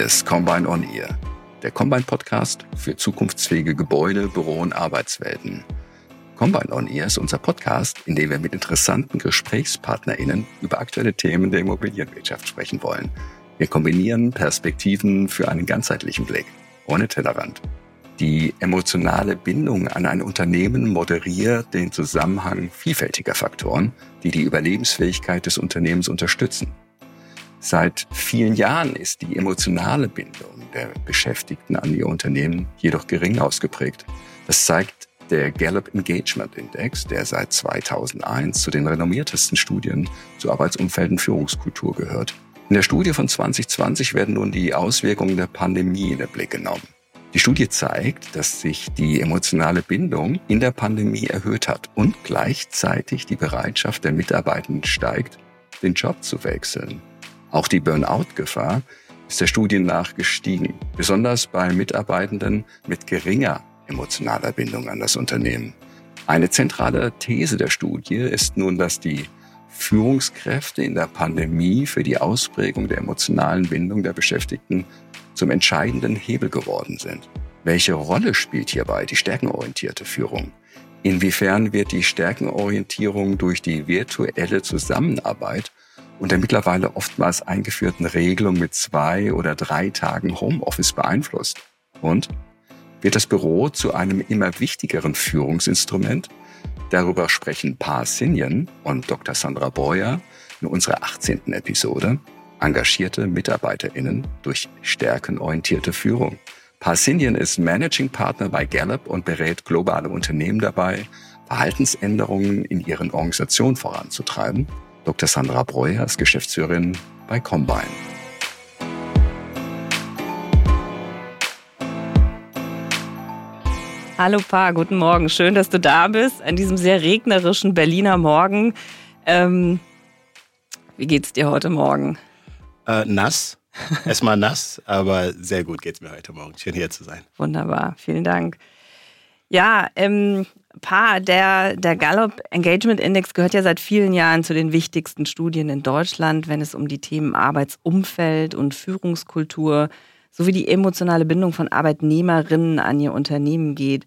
Hier ist Combine On Ear, der Combine Podcast für zukunftsfähige Gebäude, Büro und Arbeitswelten. Combine On Ear ist unser Podcast, in dem wir mit interessanten GesprächspartnerInnen über aktuelle Themen der Immobilienwirtschaft sprechen wollen. Wir kombinieren Perspektiven für einen ganzheitlichen Blick, ohne Tellerrand. Die emotionale Bindung an ein Unternehmen moderiert den Zusammenhang vielfältiger Faktoren, die die Überlebensfähigkeit des Unternehmens unterstützen. Seit vielen Jahren ist die emotionale Bindung der Beschäftigten an ihr Unternehmen jedoch gering ausgeprägt. Das zeigt der Gallup Engagement Index, der seit 2001 zu den renommiertesten Studien zu Arbeitsumfeld und Führungskultur gehört. In der Studie von 2020 werden nun die Auswirkungen der Pandemie in den Blick genommen. Die Studie zeigt, dass sich die emotionale Bindung in der Pandemie erhöht hat und gleichzeitig die Bereitschaft der Mitarbeitenden steigt, den Job zu wechseln. Auch die Burnout-Gefahr ist der Studien nach gestiegen, besonders bei Mitarbeitenden mit geringer emotionaler Bindung an das Unternehmen. Eine zentrale These der Studie ist nun, dass die Führungskräfte in der Pandemie für die Ausprägung der emotionalen Bindung der Beschäftigten zum entscheidenden Hebel geworden sind. Welche Rolle spielt hierbei die stärkenorientierte Führung? Inwiefern wird die Stärkenorientierung durch die virtuelle Zusammenarbeit und der mittlerweile oftmals eingeführten Regelung mit zwei oder drei Tagen Homeoffice beeinflusst? Und wird das Büro zu einem immer wichtigeren Führungsinstrument? Darüber sprechen Pa Sinjen und Dr. Sandra Breuer in unserer 18. Episode engagierte MitarbeiterInnen durch stärkenorientierte Führung. Pa Sinjen ist Managing Partner bei Gallup und berät globale Unternehmen dabei, Verhaltensänderungen in ihren Organisationen voranzutreiben Dr. Sandra Breuer ist Geschäftsführerin bei Combine. Hallo Pa, guten Morgen. Schön, dass du da bist an diesem sehr regnerischen Berliner Morgen. Ähm, wie geht's dir heute Morgen? Äh, nass. Erstmal nass, aber sehr gut geht's mir heute Morgen. Schön hier zu sein. Wunderbar, vielen Dank. Ja, ähm, Pa, der, der Gallup Engagement Index gehört ja seit vielen Jahren zu den wichtigsten Studien in Deutschland, wenn es um die Themen Arbeitsumfeld und Führungskultur sowie die emotionale Bindung von Arbeitnehmerinnen an ihr Unternehmen geht.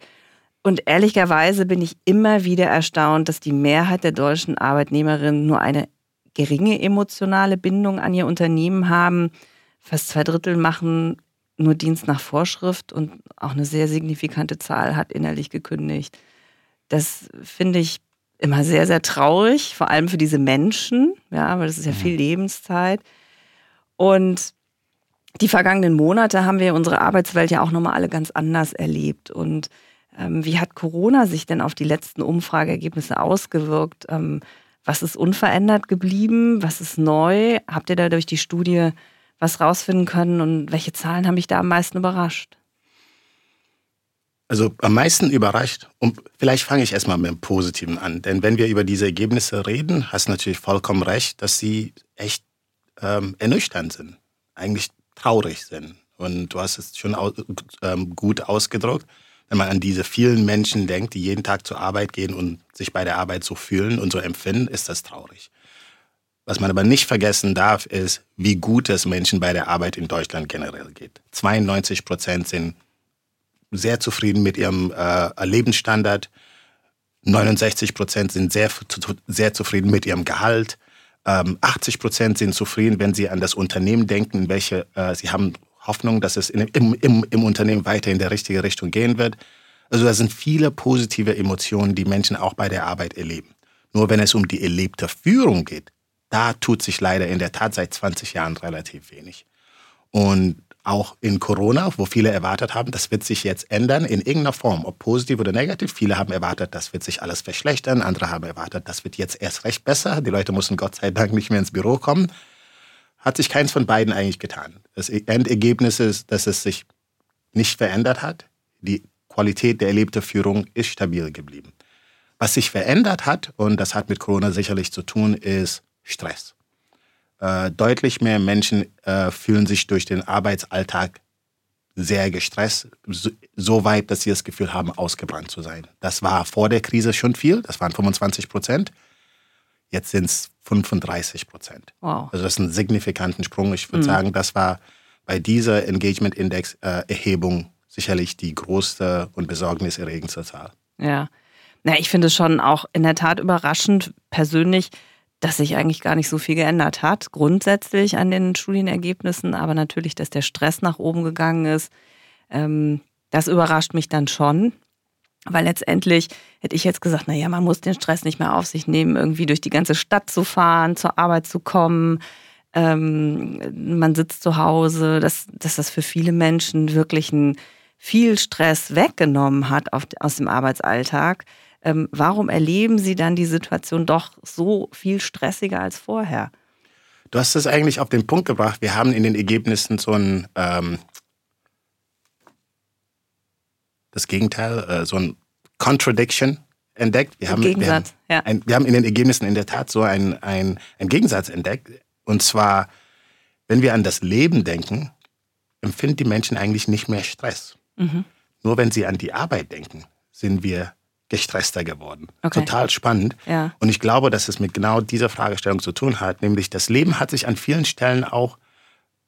Und ehrlicherweise bin ich immer wieder erstaunt, dass die Mehrheit der deutschen Arbeitnehmerinnen nur eine geringe emotionale Bindung an ihr Unternehmen haben. Fast zwei Drittel machen nur Dienst nach Vorschrift und auch eine sehr signifikante Zahl hat innerlich gekündigt. Das finde ich immer sehr, sehr traurig, vor allem für diese Menschen, ja, weil das ist ja viel Lebenszeit. Und die vergangenen Monate haben wir unsere Arbeitswelt ja auch nochmal alle ganz anders erlebt. Und ähm, wie hat Corona sich denn auf die letzten Umfrageergebnisse ausgewirkt? Ähm, was ist unverändert geblieben? Was ist neu? Habt ihr da durch die Studie was rausfinden können und welche Zahlen haben mich da am meisten überrascht? Also am meisten überrascht, und vielleicht fange ich erstmal mit dem Positiven an, denn wenn wir über diese Ergebnisse reden, hast du natürlich vollkommen recht, dass sie echt ähm, ernüchternd sind, eigentlich traurig sind. Und du hast es schon ähm, gut ausgedrückt, wenn man an diese vielen Menschen denkt, die jeden Tag zur Arbeit gehen und sich bei der Arbeit so fühlen und so empfinden, ist das traurig. Was man aber nicht vergessen darf, ist, wie gut es Menschen bei der Arbeit in Deutschland generell geht. 92 Prozent sind sehr zufrieden mit ihrem äh, Lebensstandard. 69 Prozent sind sehr, sehr zufrieden mit ihrem Gehalt. Ähm, 80 Prozent sind zufrieden, wenn sie an das Unternehmen denken, welche äh, sie haben Hoffnung, dass es in, im, im, im Unternehmen weiter in der richtige Richtung gehen wird. Also da sind viele positive Emotionen, die Menschen auch bei der Arbeit erleben. Nur wenn es um die erlebte Führung geht, da tut sich leider in der Tat seit 20 Jahren relativ wenig. Und auch in Corona, wo viele erwartet haben, das wird sich jetzt ändern in irgendeiner Form, ob positiv oder negativ. Viele haben erwartet, das wird sich alles verschlechtern. Andere haben erwartet, das wird jetzt erst recht besser. Die Leute mussten Gott sei Dank nicht mehr ins Büro kommen. Hat sich keins von beiden eigentlich getan. Das Endergebnis ist, dass es sich nicht verändert hat. Die Qualität der erlebten Führung ist stabil geblieben. Was sich verändert hat, und das hat mit Corona sicherlich zu tun, ist Stress. Äh, deutlich mehr Menschen äh, fühlen sich durch den Arbeitsalltag sehr gestresst, so, so, weit, dass sie das Gefühl haben, ausgebrannt zu sein. Das war vor der Krise schon viel, das waren 25 Prozent. Jetzt sind es 35 Prozent. Wow. Also das ist ein signifikanten Sprung. Ich würde mhm. sagen, das war bei dieser Engagement Index äh, Erhebung sicherlich die größte und besorgniserregendste Zahl. Ja. Na, ich finde es schon auch in der Tat überraschend persönlich, dass sich eigentlich gar nicht so viel geändert hat, grundsätzlich an den Studienergebnissen, aber natürlich, dass der Stress nach oben gegangen ist. Ähm, das überrascht mich dann schon, weil letztendlich hätte ich jetzt gesagt, naja, man muss den Stress nicht mehr auf sich nehmen, irgendwie durch die ganze Stadt zu fahren, zur Arbeit zu kommen. Ähm, man sitzt zu Hause, dass, dass das für viele Menschen wirklich ein viel Stress weggenommen hat auf, aus dem Arbeitsalltag. Ähm, warum erleben Sie dann die Situation doch so viel stressiger als vorher? Du hast es eigentlich auf den Punkt gebracht. Wir haben in den Ergebnissen so ein, ähm, das Gegenteil, äh, so ein Contradiction entdeckt. Wir haben, wir haben, ja. ein, wir haben in den Ergebnissen in der Tat so einen ein Gegensatz entdeckt. Und zwar, wenn wir an das Leben denken, empfinden die Menschen eigentlich nicht mehr Stress. Mhm. Nur wenn sie an die Arbeit denken, sind wir gestresster geworden. Okay. Total spannend. Ja. Und ich glaube, dass es mit genau dieser Fragestellung zu tun hat, nämlich das Leben hat sich an vielen Stellen auch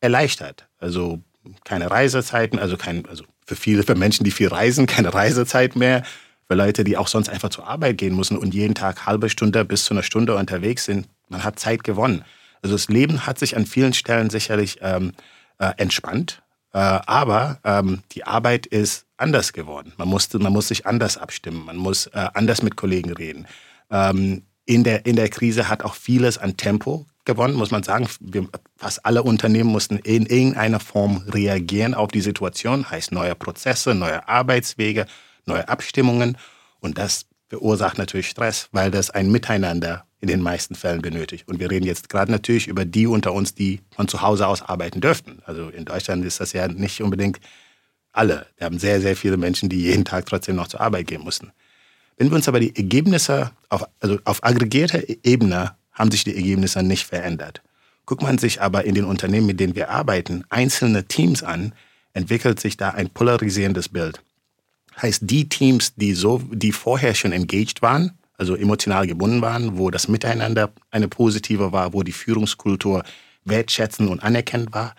erleichtert. Also keine Reisezeiten, also kein, also für viele, für Menschen, die viel reisen, keine Reisezeit mehr. Für Leute, die auch sonst einfach zur Arbeit gehen müssen und jeden Tag halbe Stunde bis zu einer Stunde unterwegs sind, man hat Zeit gewonnen. Also das Leben hat sich an vielen Stellen sicherlich ähm, äh, entspannt, aber ähm, die Arbeit ist anders geworden. Man, musste, man muss sich anders abstimmen, man muss äh, anders mit Kollegen reden. Ähm, in, der, in der Krise hat auch vieles an Tempo gewonnen, muss man sagen. Wir, fast alle Unternehmen mussten in irgendeiner Form reagieren auf die Situation, heißt neue Prozesse, neue Arbeitswege, neue Abstimmungen. Und das verursacht natürlich Stress, weil das ein Miteinander in den meisten Fällen benötigt. Und wir reden jetzt gerade natürlich über die unter uns, die von zu Hause aus arbeiten dürften. Also in Deutschland ist das ja nicht unbedingt alle. Wir haben sehr, sehr viele Menschen, die jeden Tag trotzdem noch zur Arbeit gehen mussten. Wenn wir uns aber die Ergebnisse, auf, also auf aggregierter Ebene, haben sich die Ergebnisse nicht verändert. Guckt man sich aber in den Unternehmen, mit denen wir arbeiten, einzelne Teams an, entwickelt sich da ein polarisierendes Bild. Heißt, die Teams, die so, die vorher schon engaged waren, also emotional gebunden waren, wo das Miteinander eine positive war, wo die Führungskultur wertschätzend und anerkennend war,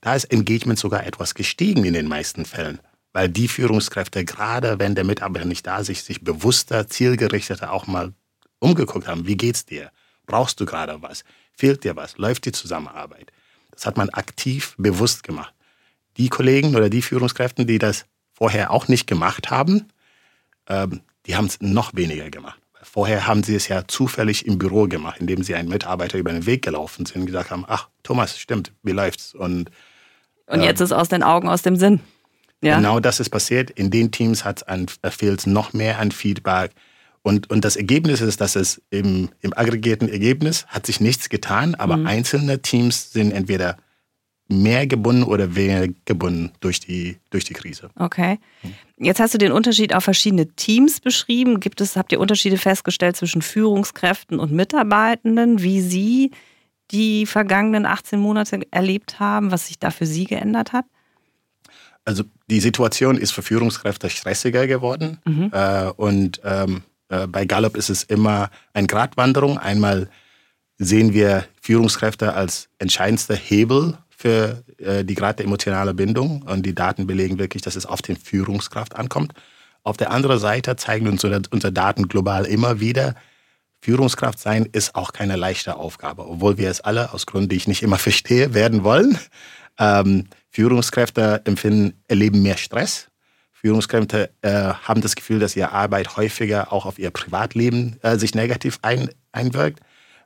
da ist Engagement sogar etwas gestiegen in den meisten Fällen, weil die Führungskräfte, gerade wenn der Mitarbeiter nicht da ist, sich bewusster, zielgerichteter auch mal umgeguckt haben. Wie geht's dir? Brauchst du gerade was? Fehlt dir was? Läuft die Zusammenarbeit? Das hat man aktiv bewusst gemacht. Die Kollegen oder die Führungskräfte, die das vorher auch nicht gemacht haben, ähm, die haben es noch weniger gemacht. Vorher haben sie es ja zufällig im Büro gemacht, indem sie einen Mitarbeiter über den Weg gelaufen sind und gesagt haben, ach, Thomas, stimmt, wie läuft's? Und, Und jetzt ist aus den Augen, aus dem Sinn. Ja. genau das ist passiert. In den Teams fehlt es noch mehr an Feedback. Und, und das Ergebnis ist, dass es im, im aggregierten Ergebnis hat sich nichts getan, aber einzelne Teams sind entweder mehr gebunden oder weniger gebunden durch die, durch die Krise. Okay. Jetzt hast du den Unterschied auf verschiedene Teams beschrieben. Gibt es, habt ihr Unterschiede festgestellt zwischen Führungskräften und Mitarbeitenden, wie sie die vergangenen 18 Monate erlebt haben, was sich da für sie geändert hat? Also die Situation ist für Führungskräfte stressiger geworden. Äh, und ähm, äh, bei Gallup ist es immer eine Gratwanderung. Einmal sehen wir Führungskräfte als entscheidendster Hebel für äh, die Grad der emotionalen Bindung. Und die Daten belegen wirklich, dass es auf den Führungskraft ankommt. Auf der anderen Seite zeigen uns unsere Daten global immer wieder, Führungskraft sein ist auch keine leichte Aufgabe, obwohl wir es alle aus Gründen, die ich nicht immer verstehe, werden wollen. Ähm, Führungskräfte empfinden, erleben mehr Stress. Führungskräfte äh, haben das Gefühl, dass ihre Arbeit häufiger auch auf ihr Privatleben äh, sich negativ ein, einwirkt.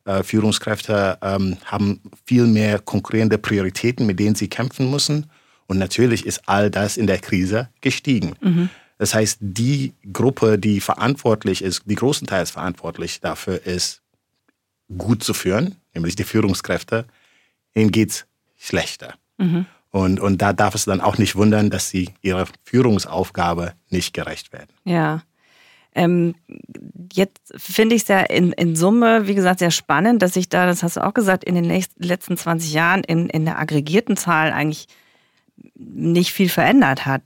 Äh, Führungskräfte ähm, haben viel mehr konkurrierende Prioritäten, mit denen sie kämpfen müssen. Und natürlich ist all das in der Krise gestiegen. Das heißt, die Gruppe, die verantwortlich ist, die großenteils verantwortlich dafür ist, gut zu führen, nämlich die Führungskräfte, ihnen geht's schlechter. Und, und da darf es dann auch nicht wundern, dass sie ihrer Führungsaufgabe nicht gerecht werden. Ja. Ähm, jetzt finde ich es ja in, in Summe, wie gesagt, sehr spannend, dass sich da, das hast du auch gesagt, in den nächsten, letzten 20 Jahren in, in der aggregierten Zahl eigentlich nicht viel verändert hat.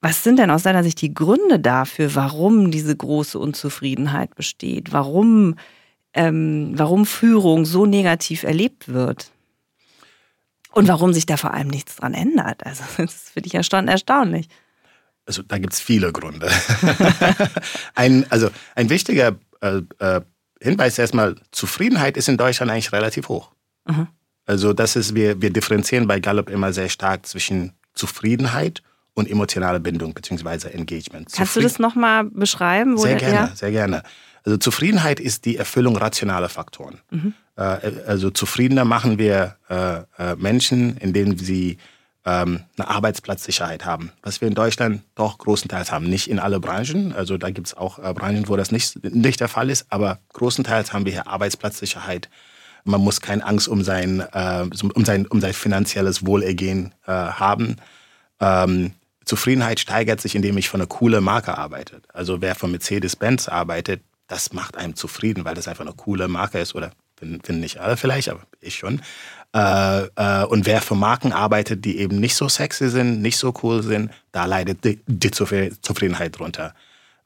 Was sind denn aus deiner Sicht die Gründe dafür, warum diese große Unzufriedenheit besteht? Warum, ähm, warum Führung so negativ erlebt wird? Und warum sich da vor allem nichts dran ändert. Also das finde ich ja schon erstaunlich. Also da gibt es viele Gründe. ein, also ein wichtiger äh, äh, Hinweis erstmal, Zufriedenheit ist in Deutschland eigentlich relativ hoch. Mhm. Also das ist, wir, wir differenzieren bei Gallup immer sehr stark zwischen Zufriedenheit und emotionale Bindung bzw. Engagement. Kannst du das nochmal beschreiben? sehr gerne, ja? sehr gerne. Also Zufriedenheit ist die Erfüllung rationaler Faktoren. Mhm. Äh, also zufriedener machen wir äh, äh, Menschen, indem sie ähm, eine Arbeitsplatzsicherheit haben. Was wir in Deutschland doch großenteils haben. Nicht in alle Branchen. Also da gibt es auch Branchen, wo das nicht, nicht der Fall ist. Aber großenteils haben wir hier Arbeitsplatzsicherheit. Man muss keine Angst um sein, um sein, um sein finanzielles Wohlergehen haben. Ähm, Zufriedenheit steigert sich, indem ich für eine coole Marke arbeite. Also wer für Mercedes-Benz arbeitet, das macht einem zufrieden, weil das einfach eine coole Marke ist oder finden nicht alle vielleicht, aber ich schon. Äh, äh, und wer für Marken arbeitet, die eben nicht so sexy sind, nicht so cool sind, da leidet die, die Zufriedenheit drunter.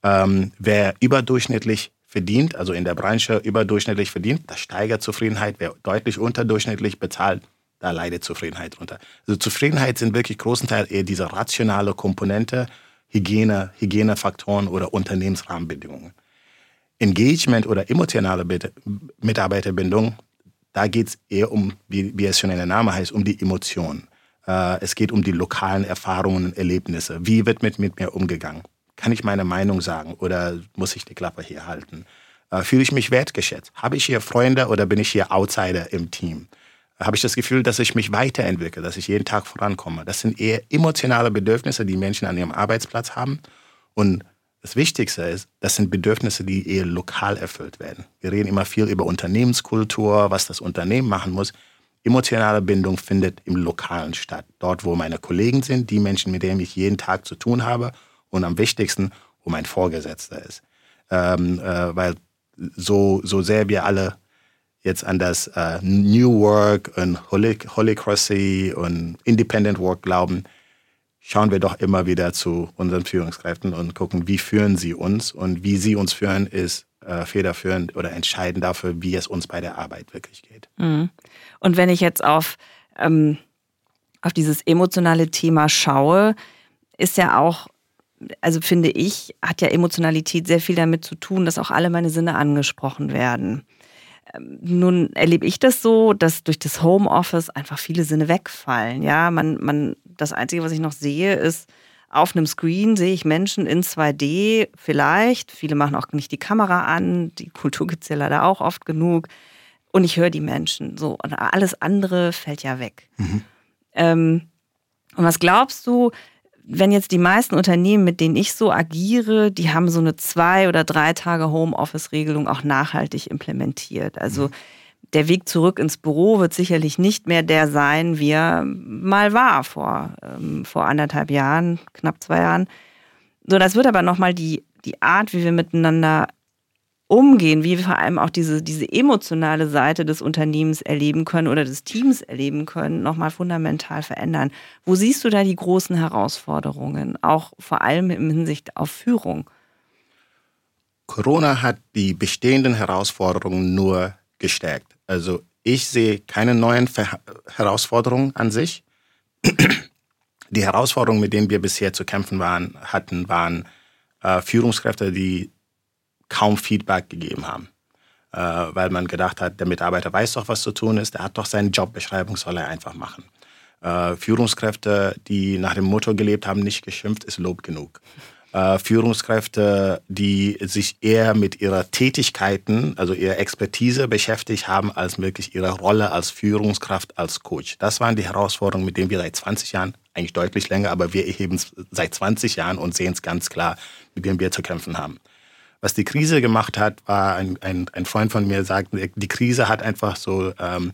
Ähm, wer überdurchschnittlich verdient, also in der Branche überdurchschnittlich verdient, das steigert Zufriedenheit. Wer deutlich unterdurchschnittlich bezahlt, da leidet Zufriedenheit drunter. Also Zufriedenheit sind wirklich großenteils eher diese rationale Komponente, Hygiene, Hygienefaktoren oder Unternehmensrahmenbedingungen. Engagement oder emotionale Mitarbeiterbindung, da geht es eher um, wie, wie, es schon in der Name heißt, um die Emotionen. Äh, es geht um die lokalen Erfahrungen und Erlebnisse. Wie wird mit, mit mir umgegangen? Kann ich meine Meinung sagen oder muss ich die Klappe hier halten? Äh, fühle ich mich wertgeschätzt? Habe ich hier Freunde oder bin ich hier Outsider im Team? Habe ich das Gefühl, dass ich mich weiterentwickle, dass ich jeden Tag vorankomme? Das sind eher emotionale Bedürfnisse, die Menschen an ihrem Arbeitsplatz haben. Und das Wichtigste ist, das sind Bedürfnisse, die eher lokal erfüllt werden. Wir reden immer viel über Unternehmenskultur, was das Unternehmen machen muss. Emotionale Bindung findet im Lokalen statt. Dort, wo meine Kollegen sind, die Menschen, mit denen ich jeden Tag zu tun habe und am wichtigsten, wo mein Vorgesetzter ist. Ähm, äh, weil so, so sehr wir alle jetzt an das äh, New Work und Holicracy und Independent Work glauben, schauen wir doch immer wieder zu unseren Führungskräften und gucken, wie führen sie uns und wie sie uns führen, ist äh, federführend oder entscheidend dafür, wie es uns bei der Arbeit wirklich geht. Mhm. Und wenn ich jetzt auf, ähm, auf dieses emotionale Thema schaue, ist ja auch, also finde ich, hat ja Emotionalität sehr viel damit zu tun, dass auch alle meine Sinne angesprochen werden. Ähm, nun erlebe ich das so, dass durch das Homeoffice einfach viele Sinne wegfallen. Ja, man, man, das Einzige, was ich noch sehe, ist, auf einem Screen sehe ich Menschen in 2D vielleicht. Viele machen auch nicht die Kamera an. Die Kultur gibt es ja leider auch oft genug. Und ich höre die Menschen so. Und alles andere fällt ja weg. Mhm. Ähm, und was glaubst du, wenn jetzt die meisten Unternehmen, mit denen ich so agiere, die haben so eine zwei oder drei Tage Homeoffice-Regelung auch nachhaltig implementiert. Also mhm. Der Weg zurück ins Büro wird sicherlich nicht mehr der sein, wie er mal war vor, ähm, vor anderthalb Jahren, knapp zwei Jahren. So, das wird aber nochmal die, die Art, wie wir miteinander umgehen, wie wir vor allem auch diese, diese emotionale Seite des Unternehmens erleben können oder des Teams erleben können, nochmal fundamental verändern. Wo siehst du da die großen Herausforderungen, auch vor allem in Hinsicht auf Führung? Corona hat die bestehenden Herausforderungen nur gestärkt. Also ich sehe keine neuen Ver Herausforderungen an sich. Die Herausforderungen, mit denen wir bisher zu kämpfen waren, hatten, waren äh, Führungskräfte, die kaum Feedback gegeben haben. Äh, weil man gedacht hat, der Mitarbeiter weiß doch, was zu tun ist, der hat doch seine Jobbeschreibung, soll er einfach machen. Äh, Führungskräfte, die nach dem Motto gelebt haben, nicht geschimpft, ist Lob genug. Äh, Führungskräfte, die sich eher mit ihrer Tätigkeiten, also ihrer Expertise beschäftigt haben, als wirklich ihre Rolle als Führungskraft, als Coach. Das waren die Herausforderungen, mit denen wir seit 20 Jahren, eigentlich deutlich länger, aber wir erheben es seit 20 Jahren und sehen es ganz klar, mit denen wir zu kämpfen haben. Was die Krise gemacht hat, war, ein, ein, ein Freund von mir sagt, die Krise hat einfach so ähm,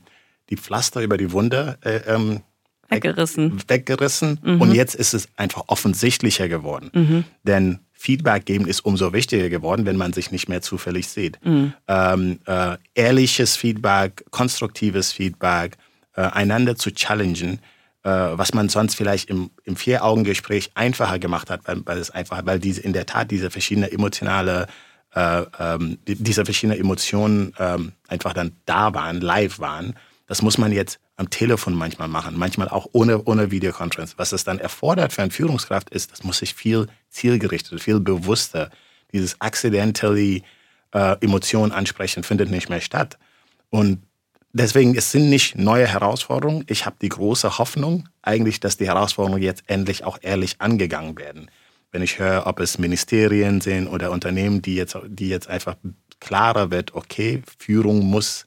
die Pflaster über die Wunde äh, ähm, weggerissen. weggerissen. Mhm. Und jetzt ist es einfach offensichtlicher geworden. Mhm. Denn Feedback geben ist umso wichtiger geworden, wenn man sich nicht mehr zufällig sieht. Mhm. Ähm, äh, ehrliches Feedback, konstruktives Feedback, äh, einander zu challengen, äh, was man sonst vielleicht im, im Vier-Augen-Gespräch einfacher gemacht hat, weil, weil es einfach, weil diese in der Tat diese verschiedenen emotionale, äh, ähm, diese verschiedenen Emotionen ähm, einfach dann da waren, live waren. Das muss man jetzt am Telefon manchmal machen, manchmal auch ohne, ohne Videokonferenz. Was es dann erfordert für eine Führungskraft ist, das muss sich viel zielgerichtet, viel bewusster, dieses accidentally äh, Emotionen ansprechen, findet nicht mehr statt. Und deswegen, es sind nicht neue Herausforderungen. Ich habe die große Hoffnung eigentlich, dass die Herausforderungen jetzt endlich auch ehrlich angegangen werden. Wenn ich höre, ob es Ministerien sind oder Unternehmen, die jetzt, die jetzt einfach klarer wird, okay, Führung muss,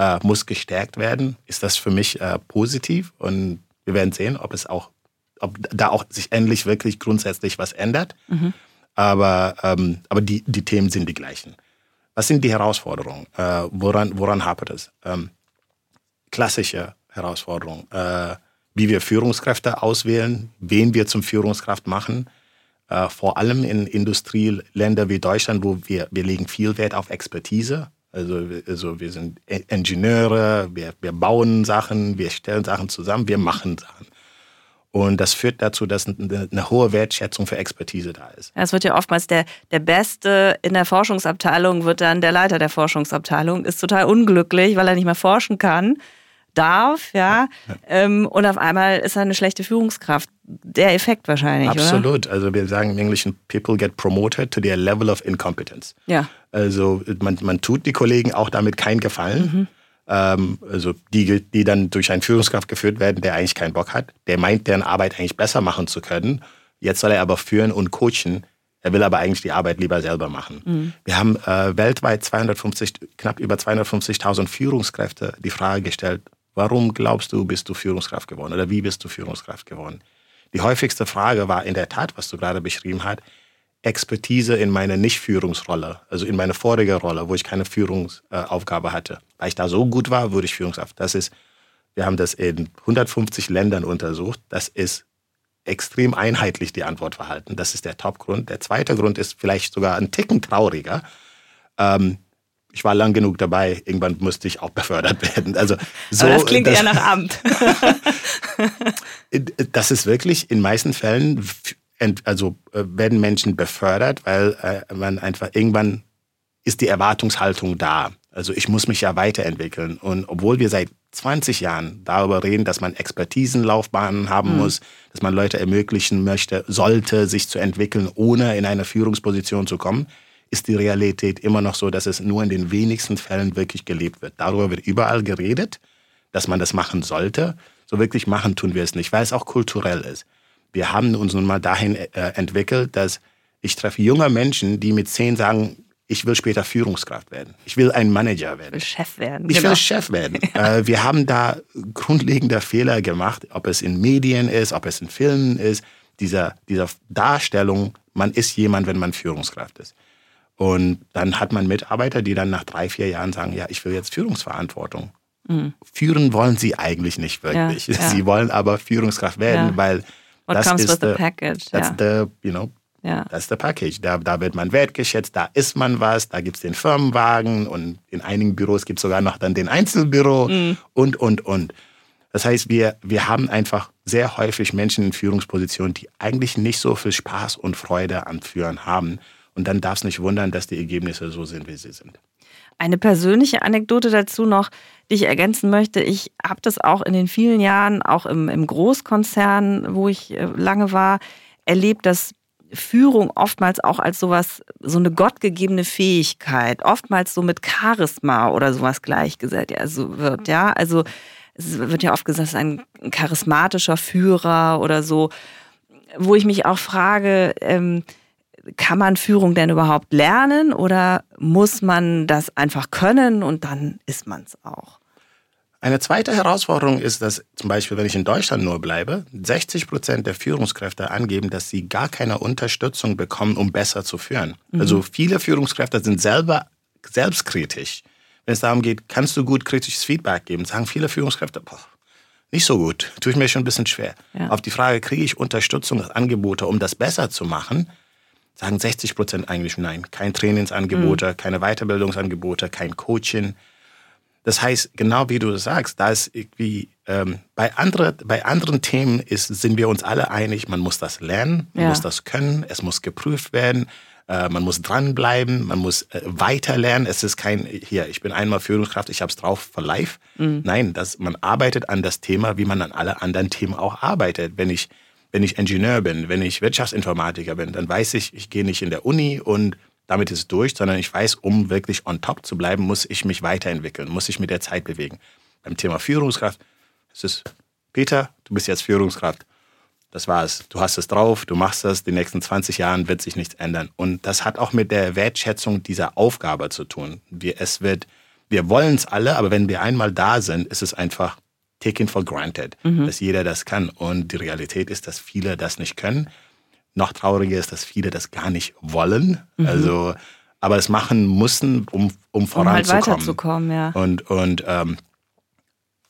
äh, muss gestärkt werden, ist das für mich äh, positiv. Und wir werden sehen, ob es auch, ob da auch sich endlich wirklich grundsätzlich was ändert. Mhm. Aber, ähm, aber die, die Themen sind die gleichen. Was sind die Herausforderungen? Äh, woran, woran hapert es? Ähm, klassische Herausforderungen. Äh, wie wir Führungskräfte auswählen, wen wir zum Führungskraft machen. Äh, vor allem in Industrieländern wie Deutschland, wo wir, wir legen viel Wert auf Expertise. Also, also wir sind Ingenieure, wir, wir bauen Sachen, wir stellen Sachen zusammen, wir machen Sachen. Und das führt dazu, dass eine, eine, hohe Wertschätzung für Expertise da ist. Es wird ja oftmals der, der Beste in der Forschungsabteilung wird dann der Leiter der Forschungsabteilung, ist total unglücklich, weil er nicht mehr forschen kann, darf, ja. ja. Ähm, und auf einmal ist er eine schlechte Führungskraft. Der Effekt wahrscheinlich. Absolut. Oder? Also wir sagen im Englischen, people get promoted to their level of incompetence. Ja. Also man, man tut die Kollegen auch damit keinen Gefallen. Mhm ähm, also die, die dann durch einen Führungskraft geführt werden, der eigentlich keinen Bock hat, der meint, deren Arbeit eigentlich besser machen zu können. Jetzt soll er aber führen und coachen. Er will aber eigentlich die Arbeit lieber selber machen. Mhm. Wir haben äh, weltweit 250, knapp über 250.000 Führungskräfte die Frage gestellt, warum glaubst du, bist du Führungskraft geworden oder wie bist du Führungskraft geworden? Die häufigste Frage war in der Tat, was du gerade beschrieben hast, Expertise in meine Nicht-Führungsrolle, also in meine vorige Rolle, wo ich keine Führungsaufgabe hatte. Weil ich da so gut war, wurde ich Führungskraft. Das ist, wir haben das in 150 Ländern untersucht. Das ist extrem einheitlich die Antwort verhalten. Das ist der Top-Grund. Der zweite Grund ist vielleicht sogar ein Ticken trauriger. Ähm, ich war lang genug dabei, irgendwann musste ich auch befördert werden. Also so, Aber das klingt das, eher nach Amt. das ist wirklich in meisten Fällen also äh, werden Menschen befördert, weil äh, man einfach irgendwann ist die Erwartungshaltung da. Also ich muss mich ja weiterentwickeln. Und obwohl wir seit 20 Jahren darüber reden, dass man Expertisenlaufbahnen haben mhm. muss, dass man Leute ermöglichen möchte, sollte, sich zu entwickeln, ohne in eine Führungsposition zu kommen, ist die Realität immer noch so, dass es nur in den wenigsten Fällen wirklich gelebt wird. Darüber wird überall geredet, dass man das machen sollte. So wirklich machen tun wir es nicht, weil es auch kulturell ist wir haben uns nun mal dahin äh, entwickelt, dass ich treffe junge Menschen, die mit zehn sagen, ich will später Führungskraft werden. Ich will ein Manager werden. Ich will Chef werden. Ich genau. will Chef werden. äh, wir haben da grundlegende Fehler gemacht, ob es in Medien ist, ob es in Filmen ist, dieser, dieser Darstellung, man ist jemand, wenn man Führungskraft ist. Und dann hat man Mitarbeiter, die dann nach drei, vier Jahren sagen, ja, ich will jetzt Führungsverantwortung. Mhm. Führen wollen sie eigentlich nicht wirklich. Ja, ja. Sie wollen aber Führungskraft werden, ja. weil What das comes with the, package. That's yeah. the, you know, ja. Das ist der Package. Da, da wird man wertgeschätzt, da isst man was, da gibt es den Firmenwagen und in einigen Büros gibt es sogar noch dann den Einzelbüro mm. und, und, und. Das heißt, wir, wir haben einfach sehr häufig Menschen in Führungspositionen, die eigentlich nicht so viel Spaß und Freude am Führen haben. Und dann darf es nicht wundern, dass die Ergebnisse so sind, wie sie sind. Eine persönliche Anekdote dazu noch, die ich ergänzen möchte. Ich habe das auch in den vielen Jahren, auch im, im Großkonzern, wo ich äh, lange war, erlebt, dass Führung oftmals auch als sowas, so eine gottgegebene Fähigkeit, oftmals so mit Charisma oder sowas gleichgesetzt also wird, ja. Also es wird ja oft gesagt, es ist ein charismatischer Führer oder so, wo ich mich auch frage, ähm, kann man Führung denn überhaupt lernen oder muss man das einfach können und dann ist man es auch? Eine zweite Herausforderung ist, dass zum Beispiel, wenn ich in Deutschland nur bleibe, 60 Prozent der Führungskräfte angeben, dass sie gar keine Unterstützung bekommen, um besser zu führen. Mhm. Also viele Führungskräfte sind selber selbstkritisch. Wenn es darum geht, kannst du gut kritisches Feedback geben, sagen viele Führungskräfte, boah, nicht so gut, tue ich mir schon ein bisschen schwer. Ja. Auf die Frage, kriege ich Unterstützung, Angebote, um das besser zu machen, sagen 60 Prozent eigentlich nein. Kein Trainingsangebote, mhm. keine Weiterbildungsangebote, kein Coaching. Das heißt, genau wie du sagst, da ist irgendwie ähm, bei, andere, bei anderen Themen ist, sind wir uns alle einig, man muss das lernen, man ja. muss das können, es muss geprüft werden. Äh, man muss dranbleiben, man muss äh, weiterlernen. Es ist kein, hier, ich bin einmal Führungskraft, ich habe es drauf for life. Mhm. Nein, das, man arbeitet an das Thema, wie man an alle anderen Themen auch arbeitet. Wenn ich, wenn ich Ingenieur bin, wenn ich Wirtschaftsinformatiker bin, dann weiß ich, ich gehe nicht in der Uni und damit ist es durch, sondern ich weiß, um wirklich on top zu bleiben, muss ich mich weiterentwickeln, muss ich mit der Zeit bewegen. Beim Thema Führungskraft ist es, Peter, du bist jetzt Führungskraft das war's. Du hast es drauf, du machst das, die nächsten 20 Jahren wird sich nichts ändern. Und das hat auch mit der Wertschätzung dieser Aufgabe zu tun. Wir, es wird, wir wollen es alle, aber wenn wir einmal da sind, ist es einfach taken for granted, mhm. dass jeder das kann. Und die Realität ist, dass viele das nicht können. Noch trauriger ist, dass viele das gar nicht wollen. Mhm. Also, aber es machen müssen, um, um voranzukommen. Um halt weiterzukommen, ja. Und, und ähm,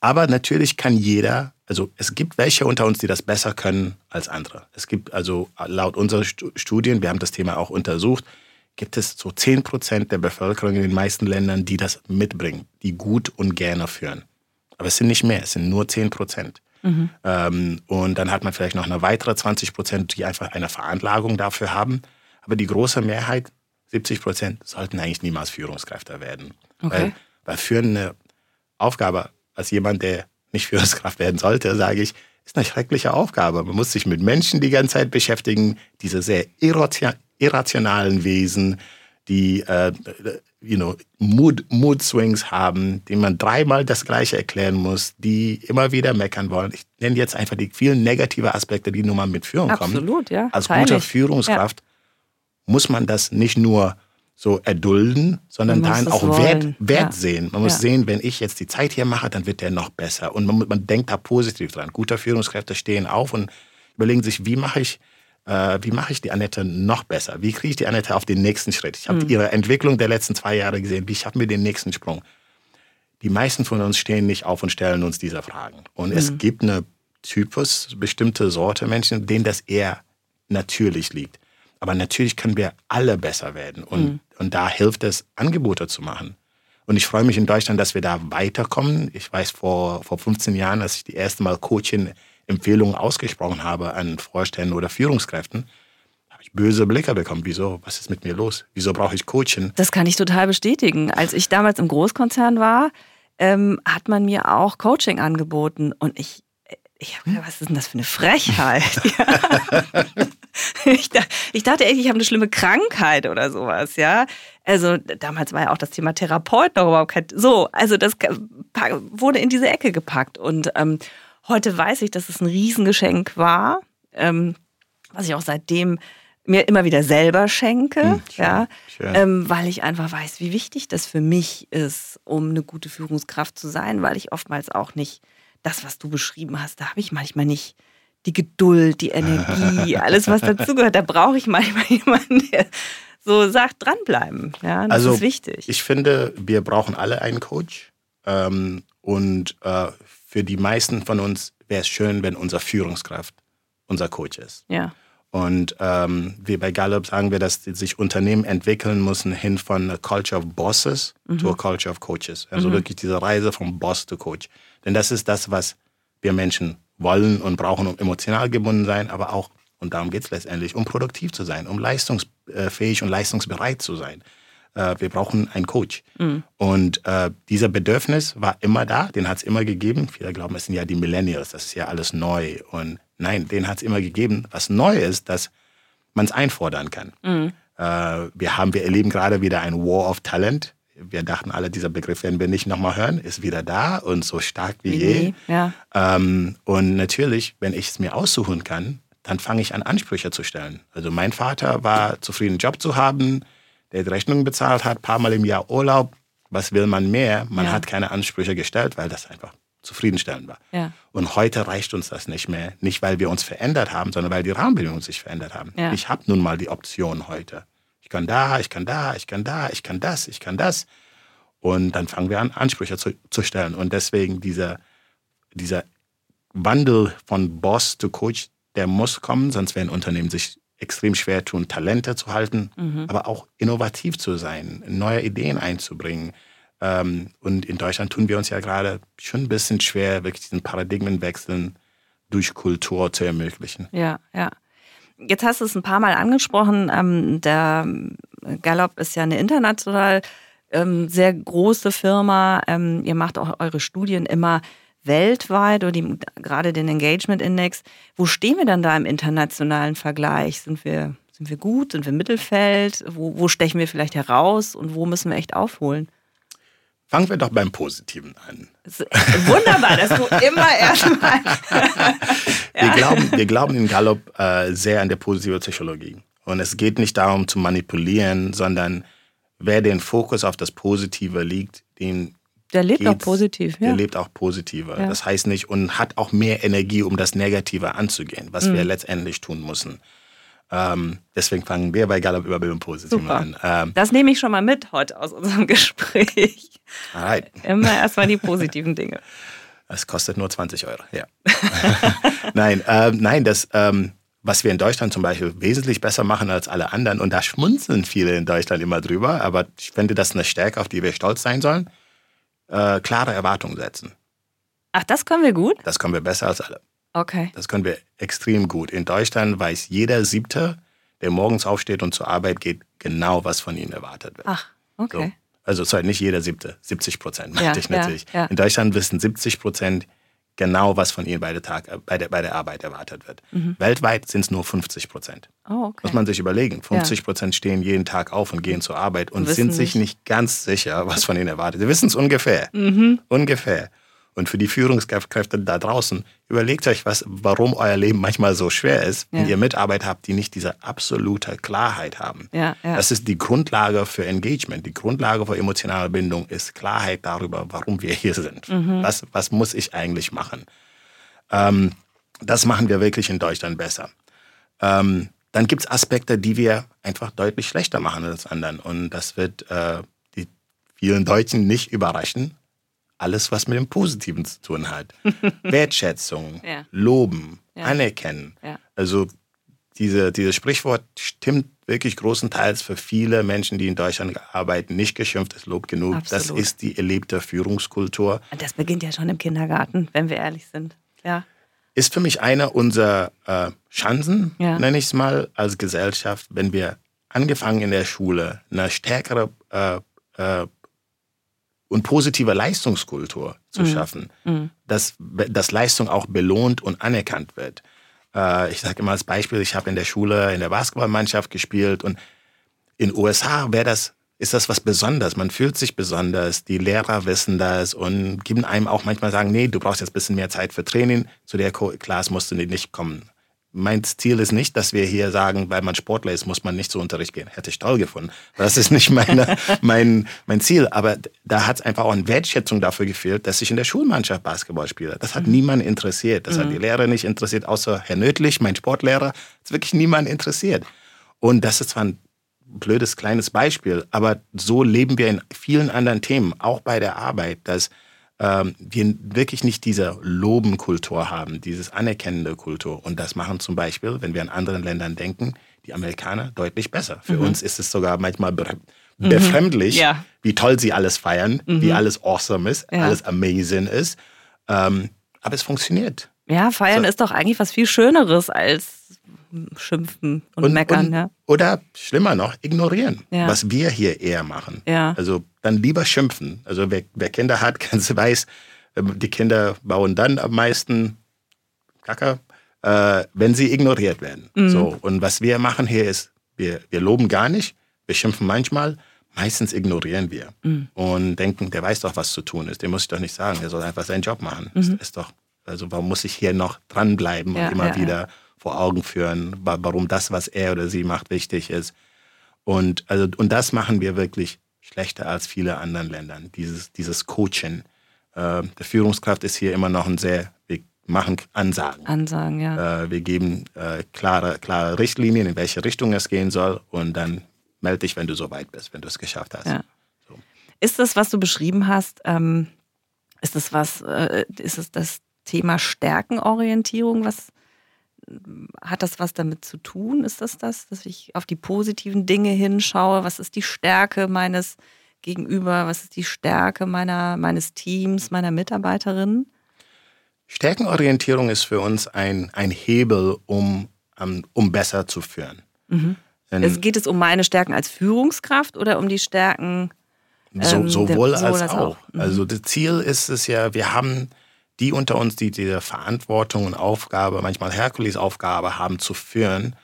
aber natürlich kann jeder also es gibt welche unter uns, die das besser können als andere. Es gibt also laut unserer Studien, wir haben das Thema auch untersucht, gibt es so 10 Prozent der Bevölkerung in den meisten Ländern, die das mitbringen, die gut und gerne führen. Aber es sind nicht mehr, es sind nur 10 Prozent. Mhm. Ähm, und dann hat man vielleicht noch eine weitere 20 Prozent, die einfach eine Veranlagung dafür haben. Aber die große Mehrheit, 70 Prozent, sollten eigentlich niemals Führungskräfte werden. Okay. Weil, weil führen eine Aufgabe als jemand, der nicht Führungskraft werden sollte, sage ich, ist eine schreckliche Aufgabe. Man muss sich mit Menschen die ganze Zeit beschäftigen, diese sehr irrationalen Wesen, die äh, you know, Mood, Mood Swings haben, denen man dreimal das Gleiche erklären muss, die immer wieder meckern wollen. Ich nenne jetzt einfach die vielen negative Aspekte, die nun mal mit Führung kommen. Absolut, ja. Als guter Führungskraft ja. muss man das nicht nur so erdulden, sondern darin auch Wert, Wert ja. sehen. Man muss ja. sehen, wenn ich jetzt die Zeit hier mache, dann wird der noch besser. Und man, man denkt da positiv dran. Guter Führungskräfte stehen auf und überlegen sich, wie mache ich, äh, wie mache ich die Annette noch besser? Wie kriege ich die Annette auf den nächsten Schritt? Ich habe mhm. ihre Entwicklung der letzten zwei Jahre gesehen. Wie schaffen wir den nächsten Sprung? Die meisten von uns stehen nicht auf und stellen uns diese Fragen. Und mhm. es gibt eine Typus, bestimmte Sorte Menschen, denen das eher natürlich liegt. Aber natürlich können wir alle besser werden. Und, mhm. und da hilft es, Angebote zu machen. Und ich freue mich in Deutschland, dass wir da weiterkommen. Ich weiß, vor, vor 15 Jahren, als ich die erste Mal Coaching-Empfehlungen ausgesprochen habe an Vorständen oder Führungskräften, habe ich böse Blicke bekommen. Wieso? Was ist mit mir los? Wieso brauche ich Coaching? Das kann ich total bestätigen. Als ich damals im Großkonzern war, ähm, hat man mir auch Coaching angeboten. Und ich, ich habe gedacht, was ist denn das für eine Frechheit? ich, dachte, ich dachte echt, ich habe eine schlimme Krankheit oder sowas, ja. Also damals war ja auch das Thema Therapeut noch überhaupt kein. So, also das wurde in diese Ecke gepackt. Und ähm, heute weiß ich, dass es ein Riesengeschenk war, ähm, was ich auch seitdem mir immer wieder selber schenke, hm, schön, ja, schön. Ähm, weil ich einfach weiß, wie wichtig das für mich ist, um eine gute Führungskraft zu sein, weil ich oftmals auch nicht das, was du beschrieben hast, da habe ich manchmal nicht die Geduld, die Energie, alles, was dazugehört. Da brauche ich manchmal jemanden, der so sagt, dranbleiben. Ja, das also, ist wichtig. Ich finde, wir brauchen alle einen Coach. Ähm, und äh, für die meisten von uns wäre es schön, wenn unser Führungskraft unser Coach ist. Ja. Und ähm, wie bei Gallup sagen wir, dass sich Unternehmen entwickeln müssen hin von a Culture of Bosses mhm. to a Culture of Coaches. Also mhm. wirklich diese Reise vom Boss to Coach. Denn das ist das, was wir Menschen wollen und brauchen, um emotional gebunden sein, aber auch, und darum geht es letztendlich, um produktiv zu sein, um leistungsfähig und leistungsbereit zu sein. Äh, wir brauchen einen Coach. Mhm. Und äh, dieser Bedürfnis war immer da, den hat es immer gegeben. Viele glauben, es sind ja die Millennials, das ist ja alles neu. Und nein, den hat es immer gegeben. Was neu ist, dass man es einfordern kann. Mhm. Äh, wir, haben, wir erleben gerade wieder ein War of Talent wir dachten alle, dieser Begriff werden wir nicht nochmal hören, ist wieder da und so stark wie je. Ja. Ähm, und natürlich, wenn ich es mir aussuchen kann, dann fange ich an, Ansprüche zu stellen. Also mein Vater war zufrieden, einen Job zu haben, der die Rechnungen bezahlt hat, paar Mal im Jahr Urlaub. Was will man mehr? Man ja. hat keine Ansprüche gestellt, weil das einfach zufriedenstellend war. Ja. Und heute reicht uns das nicht mehr. Nicht, weil wir uns verändert haben, sondern weil die Rahmenbedingungen sich verändert haben. Ja. Ich habe nun mal die Option heute. Ich kann da, ich kann da, ich kann da, ich kann das, ich kann das. Und dann fangen wir an, Ansprüche zu, zu stellen. Und deswegen dieser, dieser Wandel von Boss zu Coach, der muss kommen, sonst werden Unternehmen sich extrem schwer tun, Talente zu halten, mhm. aber auch innovativ zu sein, neue Ideen einzubringen. Ähm, und in Deutschland tun wir uns ja gerade schon ein bisschen schwer, wirklich diesen Paradigmenwechsel durch Kultur zu ermöglichen. Ja, ja. jetzt hast du es ein paar Mal angesprochen. Ähm, der Gallup ist ja eine international ähm, sehr große Firma. Ihr macht auch eure Studien immer weltweit oder die, gerade den Engagement Index. Wo stehen wir dann da im internationalen Vergleich? Sind wir, sind wir gut? Sind wir Mittelfeld? Wo, wo stechen wir vielleicht heraus und wo müssen wir echt aufholen? Fangen wir doch beim Positiven an. Wunderbar, dass du immer erstmal. ja. wir, glauben, wir glauben in Gallup äh, sehr an der positiven Psychologie. Und es geht nicht darum zu manipulieren, sondern wer den Fokus auf das Positive liegt, den der lebt auch positiv, ja. Der lebt auch positiver. Ja. Das heißt nicht und hat auch mehr Energie, um das Negative anzugehen, was mhm. wir letztendlich tun müssen. Ähm, deswegen fangen wir bei Gallup über Bildung positiv an. Ähm, das nehme ich schon mal mit heute aus unserem Gespräch. Alright. Immer erstmal die positiven Dinge. Das kostet nur 20 Euro, ja. nein, ähm, nein, das, ähm, was wir in Deutschland zum Beispiel wesentlich besser machen als alle anderen, und da schmunzeln viele in Deutschland immer drüber, aber ich finde das eine Stärke, auf die wir stolz sein sollen, äh, klare Erwartungen setzen. Ach, das können wir gut? Das können wir besser als alle. Okay. Das können wir extrem gut. In Deutschland weiß jeder Siebte, der morgens aufsteht und zur Arbeit geht, genau, was von ihm erwartet wird. Ach, okay. So. Also sorry, nicht jeder Siebte, 70 Prozent meinte ja, ich natürlich. Ja, ja. In Deutschland wissen 70 Prozent genau, was von ihnen bei der, Tag, bei der, bei der Arbeit erwartet wird. Mhm. Weltweit sind es nur 50 Prozent. Oh, okay. Muss man sich überlegen. 50 Prozent stehen jeden Tag auf und gehen zur Arbeit und sind sich nicht. nicht ganz sicher, was von ihnen erwartet. Sie wissen es ungefähr. Mhm. Ungefähr. Und für die Führungskräfte da draußen, überlegt euch, was, warum euer Leben manchmal so schwer ist, wenn ja. ihr Mitarbeiter habt, die nicht diese absolute Klarheit haben. Ja, ja. Das ist die Grundlage für Engagement. Die Grundlage für emotionale Bindung ist Klarheit darüber, warum wir hier sind. Mhm. Was, was muss ich eigentlich machen? Ähm, das machen wir wirklich in Deutschland besser. Ähm, dann gibt es Aspekte, die wir einfach deutlich schlechter machen als anderen. Und das wird äh, die vielen Deutschen nicht überraschen alles, was mit dem Positiven zu tun hat. Wertschätzung, ja. Loben, ja. Anerkennen. Ja. Also diese, dieses Sprichwort stimmt wirklich großenteils für viele Menschen, die in Deutschland arbeiten, nicht geschimpft ist Lob genug. Absolut. Das ist die erlebte Führungskultur. Das beginnt ja schon im Kindergarten, wenn wir ehrlich sind. Ja. Ist für mich einer unserer äh, Chancen, nenne ich es mal, als Gesellschaft, wenn wir angefangen in der Schule eine stärkere äh, äh, und positive Leistungskultur zu schaffen, Mhm. dass, dass Leistung auch belohnt und anerkannt wird. Äh, ich sage immer als Beispiel, ich habe in der Schule in der Basketballmannschaft gespielt und in USA wäre das ist das was Besonderes. Man fühlt sich besonders. Die Lehrer wissen das und geben einem auch manchmal sagen, nee, du brauchst jetzt ein bisschen mehr Zeit für Training. Zu der Class musst du nicht kommen. Mein Ziel ist nicht, dass wir hier sagen, weil man Sportler ist, muss man nicht zu Unterricht gehen. Hätte ich toll gefunden. Das ist nicht meine, mein, mein Ziel. Aber da hat es einfach auch eine Wertschätzung dafür gefehlt, dass ich in der Schulmannschaft Basketball spiele. Das hat niemand interessiert. Das hat die Lehrer nicht interessiert, außer Herr Nötlich, mein Sportlehrer. Das ist wirklich niemand interessiert. Und das ist zwar ein blödes kleines Beispiel, aber so leben wir in vielen anderen Themen, auch bei der Arbeit, dass ähm, wir wirklich nicht diese Lobenkultur haben, dieses anerkennende Kultur. Und das machen zum Beispiel, wenn wir an anderen Ländern denken, die Amerikaner deutlich besser. Für Mhm. uns ist es sogar manchmal be befremdlich, Ja. wie toll sie alles feiern, wie alles awesome ist, Ja. alles amazing ist. Ähm, aber es funktioniert. Ja, feiern So. ist doch eigentlich was viel Schöneres als schimpfen und, meckern. und, ja. Oder schlimmer noch, ignorieren, Ja. was wir hier eher machen. Ja. Also dann lieber schimpfen. Also wer, wer Kinder hat, ganz weiß, ähm, die Kinder bauen dann am meisten Kacke, äh, wenn sie ignoriert werden. Mhm. So, und was wir machen hier ist, wir, wir loben gar nicht, wir schimpfen manchmal, meistens ignorieren wir Mhm. und denken, der weiß doch, was zu tun ist. Dem muss ich doch nicht sagen, der soll einfach seinen Job machen. Mhm. Ist, ist doch, also warum muss ich hier noch dranbleiben Ja, und immer ja, wieder vor Augen führen, wa- warum das, was er oder sie macht, wichtig ist. Und, also, und das machen wir wirklich schlechter als viele anderen Ländern, dieses, dieses Coaching. Äh, der Führungskraft ist hier immer noch ein sehr, wir machen Ansagen. Ansagen, ja. Äh, wir geben äh, klare, klare Richtlinien, in welche Richtung es gehen soll und dann melde dich, wenn du so weit bist, wenn du es geschafft hast. Ja. So. Ist das, was du beschrieben hast, ähm, ist das was, äh, ist es das Thema Stärkenorientierung, was hat das was damit zu tun? Ist das das, dass ich auf die positiven Dinge hinschaue? Was ist die Stärke meines Gegenüber? Was ist die Stärke meiner, meines Teams, meiner Mitarbeiterinnen? Stärkenorientierung ist für uns ein, ein Hebel, um ähm, um besser zu führen. Mhm. Es geht es um meine Stärken als Führungskraft oder um die Stärken? So, ähm, sowohl, der, als, als, auch. auch. Mhm. Also das Ziel ist es ja, wir haben die unter uns, die diese Verantwortung und Aufgabe, manchmal Herkulesaufgabe haben zu führen,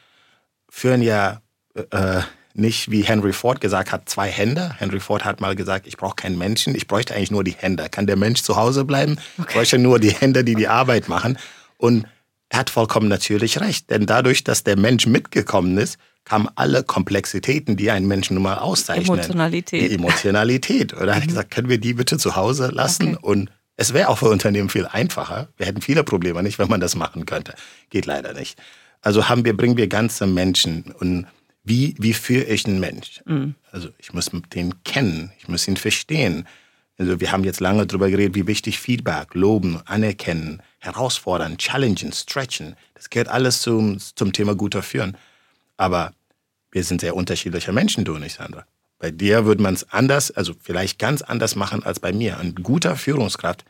führen ja äh, nicht, wie Henry Ford gesagt hat, zwei Hände. Henry Ford hat mal gesagt, ich brauche keinen Menschen, ich bräuchte eigentlich nur die Hände. Kann der Mensch zu Hause bleiben? Okay. Ich bräuchte nur die Hände, die die Arbeit machen. Und er hat vollkommen natürlich recht, denn dadurch, dass der Mensch mitgekommen ist, kamen alle Komplexitäten, die einen Menschen nun mal auszeichnen. Emotionalität. Die Emotionalität. Oder er hat mhm. gesagt, können wir die bitte zu Hause lassen? Okay. Und es wäre auch für Unternehmen viel einfacher. Wir hätten viele Probleme nicht, wenn man das machen könnte. Geht leider nicht. Also haben wir, bringen wir ganze Menschen und wie, wie führe ich einen Mensch? Mhm. Also ich muss den kennen, ich muss ihn verstehen. Also wir haben jetzt lange darüber geredet, wie wichtig Feedback, Loben, Anerkennen, Herausfordern, Challengen, Stretchen, das gehört alles zum, zum Thema guter Führen. Aber wir sind sehr unterschiedliche Menschen, du und ich, Sandra. Bei dir würde man es anders, also vielleicht ganz anders machen als bei mir. Ein guter Führungskraft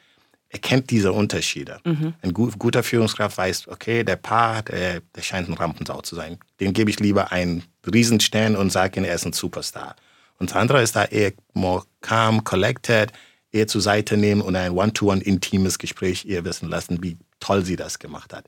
erkennt diese Unterschiede. Mhm. Ein guter Führungskraft weiß, okay, der Paar, der, der scheint ein Rampensau zu sein. Den gebe ich lieber einen Riesenstern und sage ihm, er ist ein Superstar. Und Sandra ist da eher more calm, collected, eher zur Seite nehmen und ein One-to-One -one intimes Gespräch ihr wissen lassen, wie toll sie das gemacht hat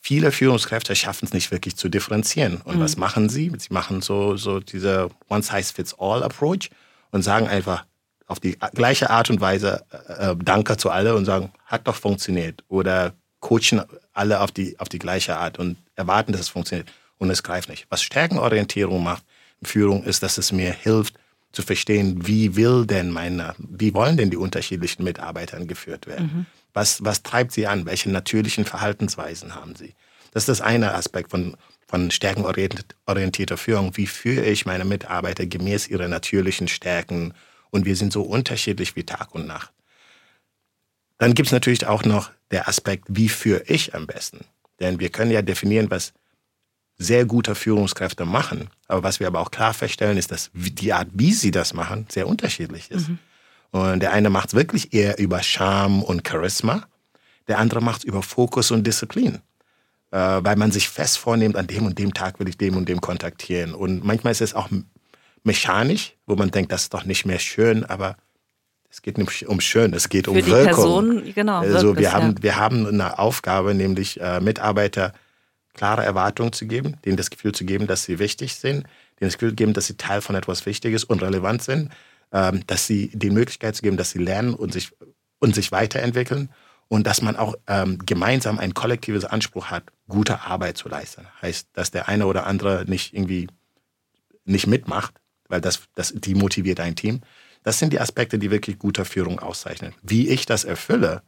viele Führungskräfte schaffen es nicht wirklich zu differenzieren. Und mhm. was machen sie? Sie machen so, so diese One-Size-Fits-All-Approach und sagen einfach auf die gleiche Art und Weise äh, äh, Danke zu alle und sagen, hat doch funktioniert. Oder coachen alle auf die, auf die gleiche Art und erwarten, dass es funktioniert. Und es greift nicht. Was Stärkenorientierung macht, Führung, ist, dass es mir hilft, zu verstehen, wie will denn meine, wie wollen denn die unterschiedlichen Mitarbeiter geführt werden? Mhm. Was, was treibt sie an? Welche natürlichen Verhaltensweisen haben sie? Das ist das eine Aspekt von, von stärkenorientierter Führung. Wie führe ich meine Mitarbeiter gemäß ihrer natürlichen Stärken? Und wir sind so unterschiedlich wie Tag und Nacht. Dann gibt es natürlich auch noch der Aspekt, wie führe ich am besten? Denn wir können ja definieren, was sehr gute Führungskräfte machen. Aber was wir aber auch klar feststellen, ist, dass die Art, wie sie das machen, sehr unterschiedlich ist. Mhm. Und der eine macht es wirklich eher über Charme und Charisma, der andere macht es über Fokus und Disziplin. Äh, weil man sich fest vornimmt, an dem und dem Tag will ich dem und dem kontaktieren. Und manchmal ist es auch mechanisch, wo man denkt, das ist doch nicht mehr schön, aber es geht nicht um schön, es geht Für um die Wirkung. Person, genau, also wir, haben, ja. wir haben eine Aufgabe, nämlich äh, Mitarbeiter klare Erwartungen zu geben, denen das Gefühl zu geben, dass sie wichtig sind, denen das Gefühl zu geben, dass sie Teil von etwas Wichtiges und relevant sind dass sie die Möglichkeit zu geben, dass sie lernen und sich, und sich weiterentwickeln und dass man auch ähm, gemeinsam ein kollektives Anspruch hat, gute Arbeit zu leisten. Heißt, dass der eine oder andere nicht irgendwie nicht mitmacht, weil das, das demotiviert ein Team. Das sind die Aspekte, die wirklich guter Führung auszeichnen. Wie ich das erfülle,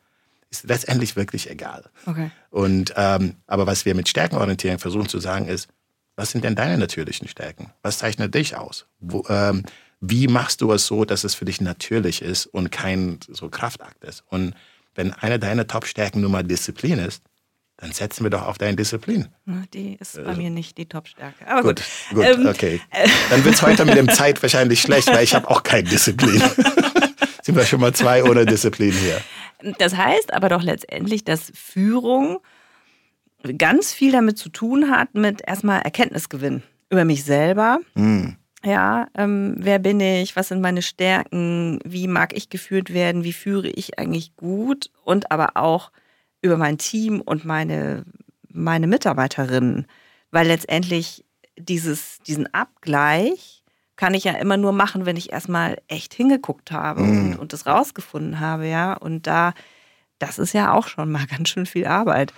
ist letztendlich wirklich egal. Okay. Und, ähm, aber was wir mit Stärkenorientierung versuchen zu sagen, ist, was sind denn deine natürlichen Stärken? Was zeichnet dich aus? Wo, ähm, wie machst du es so, dass es für dich natürlich ist und kein so Kraftakt ist? Und wenn eine deiner Top-Stärken nun mal Disziplin ist, dann setzen wir doch auf deine Disziplin. Die ist bei also. mir nicht die Top-Stärke. Aber gut. Gut, gut ähm, okay. Dann wird es heute mit dem Zeit wahrscheinlich schlecht, weil ich habe auch keine Disziplin. Sind wir schon mal zwei ohne Disziplin hier. Das heißt aber doch letztendlich, dass Führung ganz viel damit zu tun hat, mit erstmal Erkenntnisgewinn über mich selber. Mm ja, ähm, wer bin ich? Was sind meine Stärken? Wie mag ich geführt werden? Wie führe ich eigentlich gut? Und aber auch über mein Team und meine, meine Mitarbeiterinnen. Weil letztendlich dieses, diesen Abgleich kann ich ja immer nur machen, wenn ich erstmal echt hingeguckt habe mhm. und, und das rausgefunden habe, ja. Und da, das ist ja auch schon mal ganz schön viel Arbeit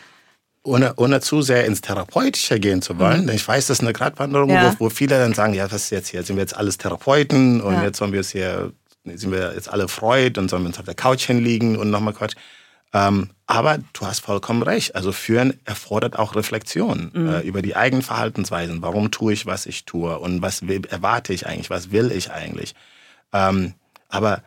ohne, ohne zu sehr ins Therapeutische gehen zu wollen. Mhm. Ich weiß, das ist eine Gratwanderung, ja. wo, wo, viele dann sagen, ja, was ist jetzt hier? Sind wir jetzt alles Therapeuten und ja. jetzt sollen wir es hier, sind wir jetzt alle Freud und sollen wir uns auf der Couch hinlegen und nochmal Quatsch. Ähm, aber du hast vollkommen recht. Also Führen erfordert auch Reflexion mhm. äh, über die eigenen Verhaltensweisen. Warum tue ich, was ich tue? Und was will, erwarte ich eigentlich? Was will ich eigentlich? Ähm, aber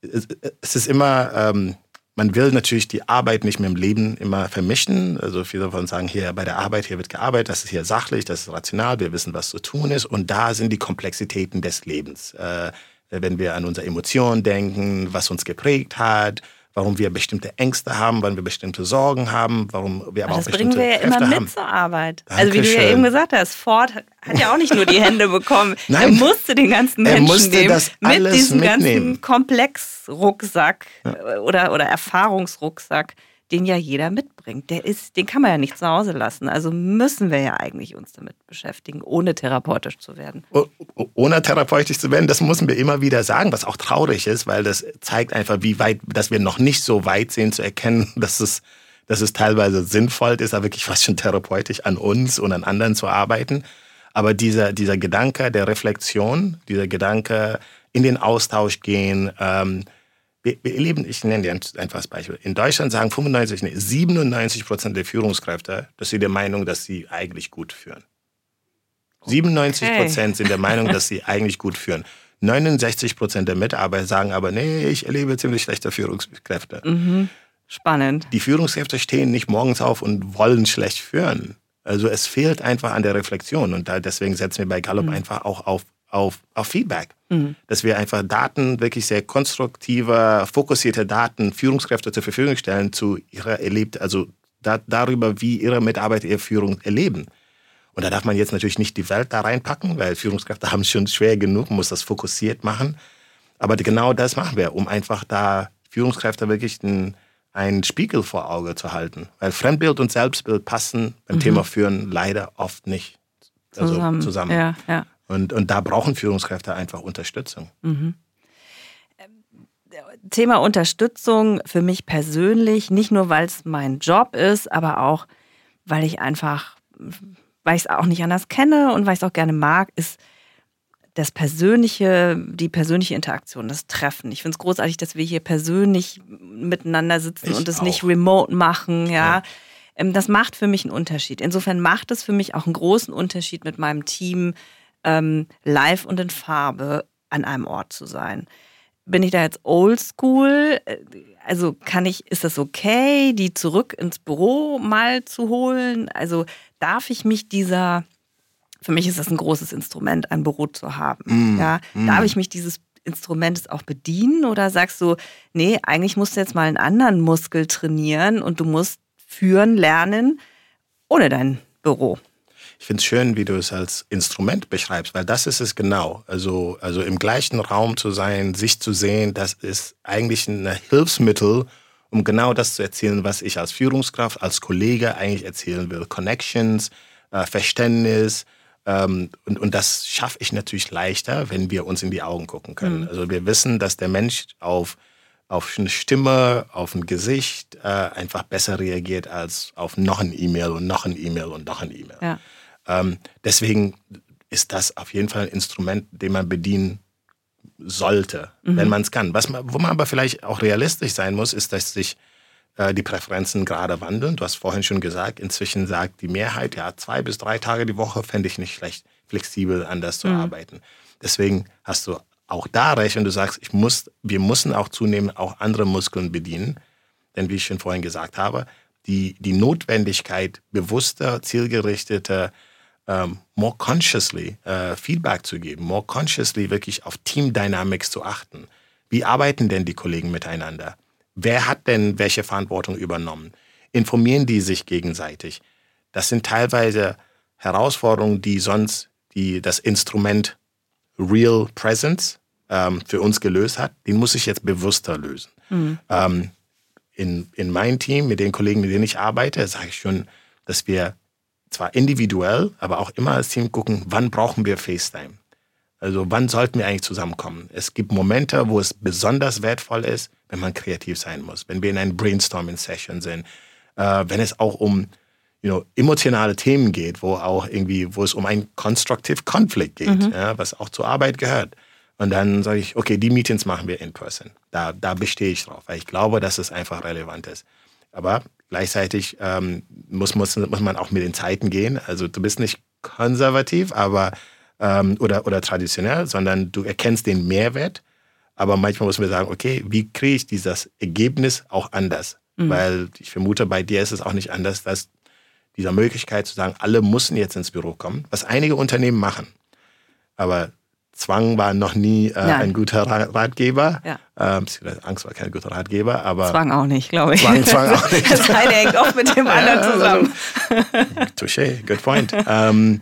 es, es, ist immer, ähm, man will natürlich die Arbeit nicht mit dem Leben immer vermischen. Also viele davon sagen, hier bei der Arbeit, hier wird gearbeitet, das ist hier sachlich, das ist rational, wir wissen, was zu tun ist. Und da sind die Komplexitäten des Lebens. Äh, wenn wir an unsere Emotionen denken, was uns geprägt hat, warum wir bestimmte Ängste haben, warum wir bestimmte Sorgen haben, warum wir aber, aber das auch bestimmte bringen wir ja immer mit haben. zur Arbeit. Dankeschön. Also wie du ja eben gesagt hast, Ford hat ja auch nicht nur die Hände bekommen. Nein, er musste den ganzen Menschen nehmen, mit diesem mitnehmen. ganzen Komplexrucksack ja. oder, oder Erfahrungsrucksack den ja jeder mitbringt. Der ist, den kann man ja nicht zu Hause lassen. Also müssen wir ja eigentlich uns damit beschäftigen, ohne therapeutisch zu werden. Ohne therapeutisch zu werden, das müssen wir immer wieder sagen, was auch traurig ist, weil das zeigt einfach, wie weit, dass wir noch nicht so weit sind zu erkennen, dass es, dass es teilweise sinnvoll ist, aber wirklich fast schon therapeutisch an uns und an anderen zu arbeiten. Aber dieser, dieser Gedanke der Reflexion, dieser Gedanke in den Austausch gehen, ähm, wir, wir erleben, ich nenne dir ein einfaches Beispiel. In Deutschland sagen 95, nee, 97 Prozent der Führungskräfte, dass sie der Meinung, dass sie eigentlich gut führen. 97 Prozent okay. sind der Meinung, dass sie eigentlich gut führen. 69 Prozent der Mitarbeiter sagen aber, nee, ich erlebe ziemlich schlechte Führungskräfte. Mhm. Spannend. Die Führungskräfte stehen nicht morgens auf und wollen schlecht führen. Also es fehlt einfach an der Reflexion und da, deswegen setzen wir bei Gallup mhm. einfach auch auf auf, auf Feedback. Mhm. Dass wir einfach Daten, wirklich sehr konstruktive, fokussierte Daten Führungskräfte zur Verfügung stellen zu ihrer erlebt, also da, darüber, wie ihre Mitarbeiter ihre Führung erleben. Und da darf man jetzt natürlich nicht die Welt da reinpacken, weil Führungskräfte haben es schon schwer genug, muss das fokussiert machen. Aber genau das machen wir, um einfach da Führungskräfte wirklich einen, einen Spiegel vor Auge zu halten. Weil Fremdbild und Selbstbild passen beim mhm. Thema Führen leider oft nicht also zusammen. zusammen. Ja, ja. Und, und da brauchen Führungskräfte einfach Unterstützung. Mhm. Thema Unterstützung für mich persönlich, nicht nur weil es mein Job ist, aber auch weil ich einfach, weil ich es auch nicht anders kenne und weil ich es auch gerne mag, ist das persönliche, die persönliche Interaktion, das Treffen. Ich finde es großartig, dass wir hier persönlich miteinander sitzen ich und es nicht remote machen, ja. ja. Ähm, das macht für mich einen Unterschied. Insofern macht es für mich auch einen großen Unterschied mit meinem Team, ähm, live und in Farbe an einem Ort zu sein. Bin ich da jetzt oldschool? Also kann ich, ist das okay, die zurück ins Büro mal zu holen? Also darf ich mich dieser, für mich ist das ein großes Instrument, ein Büro zu haben. Mm, ja, mm. darf ich mich dieses Instrumentes auch bedienen oder sagst du, nee, eigentlich musst du jetzt mal einen anderen Muskel trainieren und du musst führen lernen ohne dein Büro? Ich finde es schön, wie du es als Instrument beschreibst, weil das ist es genau. Also, also im gleichen Raum zu sein, sich zu sehen, das ist eigentlich ein Hilfsmittel, um genau das zu erzählen, was ich als Führungskraft, als Kollege eigentlich erzählen will. Connections, äh, Verständnis. Ähm, und, und das schaffe ich natürlich leichter, wenn wir uns in die Augen gucken können. Mhm. Also wir wissen, dass der Mensch auf auf eine Stimme, auf ein Gesicht äh, einfach besser reagiert als auf noch ein E-Mail und noch ein E-Mail und noch ein E-Mail. Ja. Ähm, deswegen ist das auf jeden Fall ein Instrument, den man bedienen sollte, mhm. wenn man es kann. Was man, wo man aber vielleicht auch realistisch sein muss, ist, dass sich äh, die Präferenzen gerade wandeln. Du hast vorhin schon gesagt, inzwischen sagt die Mehrheit, ja, zwei bis drei Tage die Woche fände ich nicht schlecht, flexibel anders zu mhm. arbeiten. Deswegen hast du auch da recht, wenn du sagst, ich muss, wir müssen auch zunehmend auch andere Muskeln bedienen. Denn wie ich schon vorhin gesagt habe, die, die Notwendigkeit bewusster, zielgerichteter ähm, more consciously äh, Feedback zu geben, more consciously wirklich auf Team Dynamics zu achten. Wie arbeiten denn die Kollegen miteinander? Wer hat denn welche Verantwortung übernommen? Informieren die sich gegenseitig? Das sind teilweise Herausforderungen, die sonst die, das Instrument Real Presence ähm, für uns gelöst hat. Den muss ich jetzt bewusster lösen. Mhm. Ähm, in, in meinem Team, mit den Kollegen, mit denen ich arbeite, sage ich schon, dass wir zwar individuell, aber auch immer als Team gucken, wann brauchen wir FaceTime? Also wann sollten wir eigentlich zusammenkommen? Es gibt Momente, wo es besonders wertvoll ist, wenn man kreativ sein muss, wenn wir in einer Brainstorming-Session sind, äh, wenn es auch um you know, emotionale Themen geht, wo auch irgendwie, wo es um einen Constructive Conflict geht, mhm. ja, was auch zur Arbeit gehört. Und dann sage ich, okay, die Meetings machen wir in person. Da, da bestehe ich drauf, weil ich glaube, dass es einfach relevant ist. Aber Gleichzeitig ähm, muss, muss, muss man auch mit den Zeiten gehen. Also du bist nicht konservativ aber, ähm, oder, oder traditionell, sondern du erkennst den Mehrwert. Aber manchmal muss man sagen, okay, wie kriege ich dieses Ergebnis auch anders? Mhm. Weil ich vermute, bei dir ist es auch nicht anders, dass dieser Möglichkeit zu sagen, alle müssen jetzt ins Büro kommen, was einige Unternehmen machen. Aber Zwang war noch nie äh, ein guter Ratgeber. Ja. Ähm, Angst war kein guter Ratgeber, aber. Zwang auch nicht, glaube ich. Zwang, Zwang auch nicht. Das eine hängt auch mit dem anderen zusammen. Touché, good point. ähm,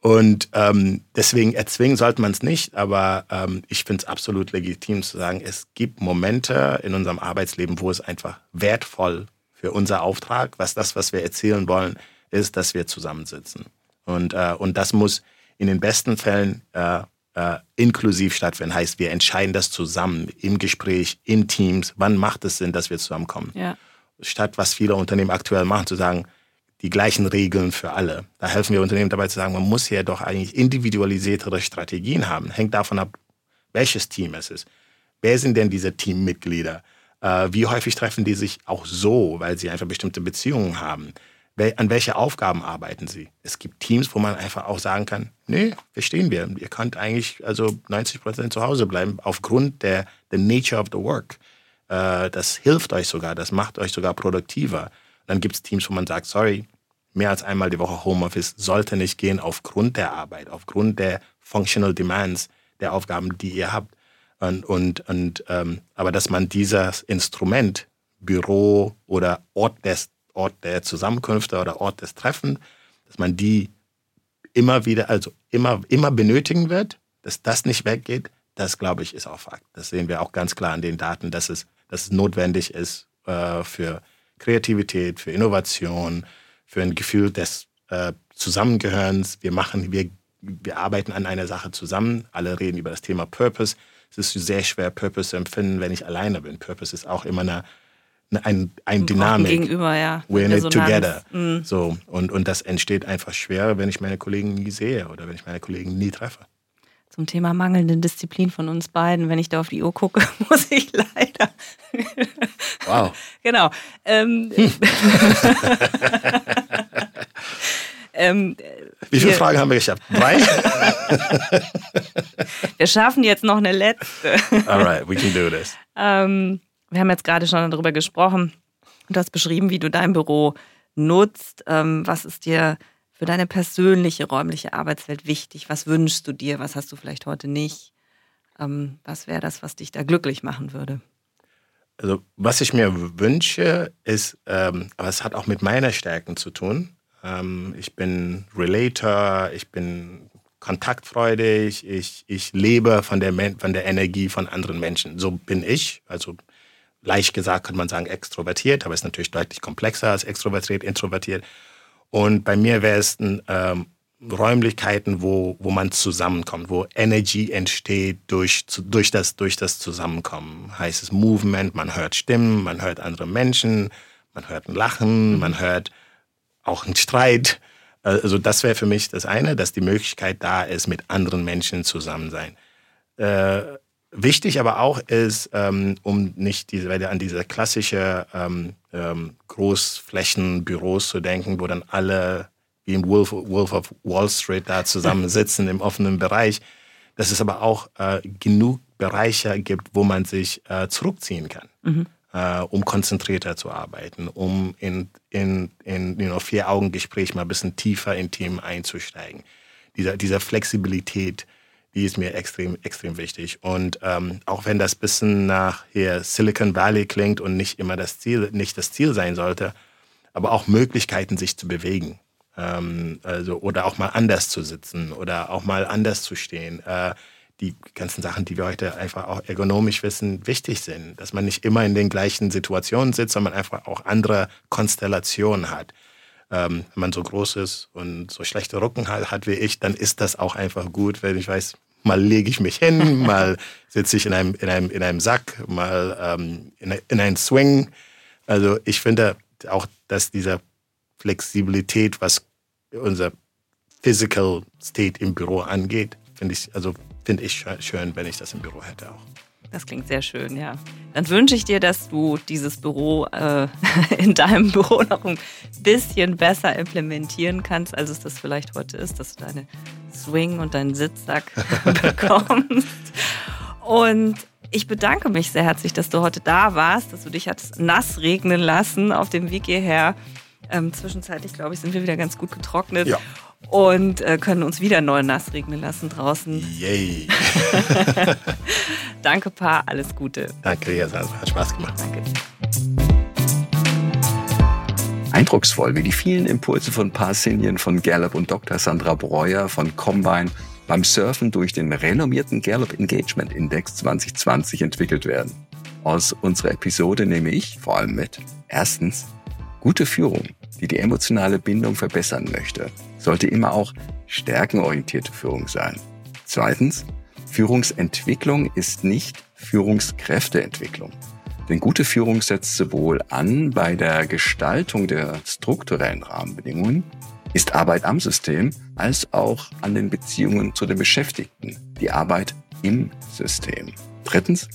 und ähm, deswegen erzwingen sollte man es nicht, aber ähm, ich finde es absolut legitim zu sagen, es gibt Momente in unserem Arbeitsleben, wo es einfach wertvoll für unser Auftrag, was das, was wir erzählen wollen, ist, dass wir zusammensitzen. Und, äh, und das muss in den besten Fällen äh, äh, inklusiv stattfinden. Heißt, wir entscheiden das zusammen im Gespräch, in Teams. Wann macht es Sinn, dass wir zusammenkommen? Ja. Statt was viele Unternehmen aktuell machen, zu sagen, die gleichen Regeln für alle. Da helfen wir Unternehmen dabei zu sagen, man muss ja doch eigentlich individualisiertere Strategien haben. Hängt davon ab, welches Team es ist. Wer sind denn diese Teammitglieder? Äh, wie häufig treffen die sich auch so, weil sie einfach bestimmte Beziehungen haben? An welche Aufgaben arbeiten sie? Es gibt Teams, wo man einfach auch sagen kann, nee, verstehen wir. Ihr könnt eigentlich also 90 Prozent zu Hause bleiben aufgrund der the nature of the work. Äh, das hilft euch sogar, das macht euch sogar produktiver. Dann gibt es Teams, wo man sagt, sorry, mehr als einmal die Woche Homeoffice sollte nicht gehen aufgrund der Arbeit, aufgrund der Functional Demands der Aufgaben, die ihr habt. Und, und, und ähm, aber dass man dieses Instrument, Büro oder Ort des Ort der Zusammenkünfte oder Ort des Treffens, dass man die immer wieder, also immer, immer benötigen wird, dass das nicht weggeht, das glaube ich ist auch Fakt. Das sehen wir auch ganz klar an den Daten, dass es, dass es notwendig ist äh, für Kreativität, für Innovation, für ein Gefühl des äh, Zusammengehörens. Wir machen, wir, wir arbeiten an einer Sache zusammen. Alle reden über das Thema Purpose. Es ist sehr schwer, Purpose zu empfinden, wenn ich alleine bin. Purpose ist auch immer eine ein, ein Dynamik. Gegenüber, ja. We're in it together. Mhm. So, und, und das entsteht einfach schwer, wenn ich meine Kollegen nie sehe oder wenn ich meine Kollegen nie treffe. Zum Thema mangelnde Disziplin von uns beiden, wenn ich da auf die Uhr gucke, muss ich leider. Wow. genau. Ähm, ähm, Wie viele wir, Fragen haben wir geschafft? Drei? wir schaffen jetzt noch eine letzte. Alright, we can do this. Ähm, wir haben jetzt gerade schon darüber gesprochen. Du hast beschrieben, wie du dein Büro nutzt. Ähm, was ist dir für deine persönliche räumliche Arbeitswelt wichtig? Was wünschst du dir? Was hast du vielleicht heute nicht? Ähm, was wäre das, was dich da glücklich machen würde? Also, was ich mir wünsche, ist, ähm, aber es hat auch mit meiner Stärken zu tun. Ähm, ich bin Relator, ich bin kontaktfreudig, ich, ich lebe von der, von der Energie von anderen Menschen. So bin ich. Also leicht gesagt könnte man sagen extrovertiert, aber ist natürlich deutlich komplexer als extrovertiert, introvertiert. Und bei mir wäre es ein, ähm, Räumlichkeiten, wo, wo man zusammenkommt, wo Energy entsteht durch, durch, das, durch das Zusammenkommen. Heißt es Movement, man hört Stimmen, man hört andere Menschen, man hört ein Lachen, man hört auch einen Streit. Also das wäre für mich das eine, dass die Möglichkeit da ist, mit anderen Menschen zusammen sein. Äh, Wichtig aber auch ist, ähm, um nicht diese, an diese klassische ähm, ähm, Großflächenbüros zu denken, wo dann alle wie im Wolf, Wolf of Wall Street da zusammensitzen im offenen Bereich, dass es aber auch äh, genug Bereiche gibt, wo man sich äh, zurückziehen kann, mhm. äh, um konzentrierter zu arbeiten, um in, in, in you know, Vier-Augen-Gespräch mal ein bisschen tiefer in Themen einzusteigen. Dieser, dieser Flexibilität, die ist mir extrem, extrem wichtig. Und ähm, auch wenn das bisschen nach hier Silicon Valley klingt und nicht immer das Ziel, nicht das Ziel sein sollte, aber auch Möglichkeiten, sich zu bewegen. Ähm, also, oder auch mal anders zu sitzen oder auch mal anders zu stehen. Äh, die ganzen Sachen, die wir heute einfach auch ergonomisch wissen, wichtig sind. Dass man nicht immer in den gleichen Situationen sitzt, sondern einfach auch andere Konstellationen hat. Ähm, wenn man so groß ist und so schlechte Rücken hat, hat wie ich, dann ist das auch einfach gut, wenn ich weiß, mal lege ich mich hin, mal sitze ich in einem, in einem, in einem Sack, mal ähm, in, in einen Swing. Also ich finde auch, dass diese Flexibilität, was unser Physical State im Büro angeht, finde ich, also finde ich schön, wenn ich das im Büro hätte auch. Das klingt sehr schön, ja. Dann wünsche ich dir, dass du dieses Büro äh, in deinem Büro noch ein bisschen besser implementieren kannst, als es das vielleicht heute ist, dass du deine Swing und deinen Sitzsack bekommst. Und ich bedanke mich sehr herzlich, dass du heute da warst, dass du dich hast nass regnen lassen auf dem Weg hierher. Ähm, zwischenzeitlich, glaube ich, sind wir wieder ganz gut getrocknet. Ja. Und äh, können uns wieder neu nass regnen lassen draußen. Yay. Danke, Paar. Alles Gute. Danke, Jasa. Hat Spaß gemacht. Danke. Eindrucksvoll, wie die vielen Impulse von Parsinien, von Gallup und Dr. Sandra Breuer von Combine beim Surfen durch den renommierten Gallup Engagement Index 2020 entwickelt werden. Aus unserer Episode nehme ich vor allem mit. Erstens, gute Führung, die die emotionale Bindung verbessern möchte, sollte immer auch stärkenorientierte Führung sein. Zweitens, Führungsentwicklung ist nicht Führungskräfteentwicklung. Denn gute Führung setzt sowohl an bei der Gestaltung der strukturellen Rahmenbedingungen, ist Arbeit am System, als auch an den Beziehungen zu den Beschäftigten, die Arbeit im System. Drittens,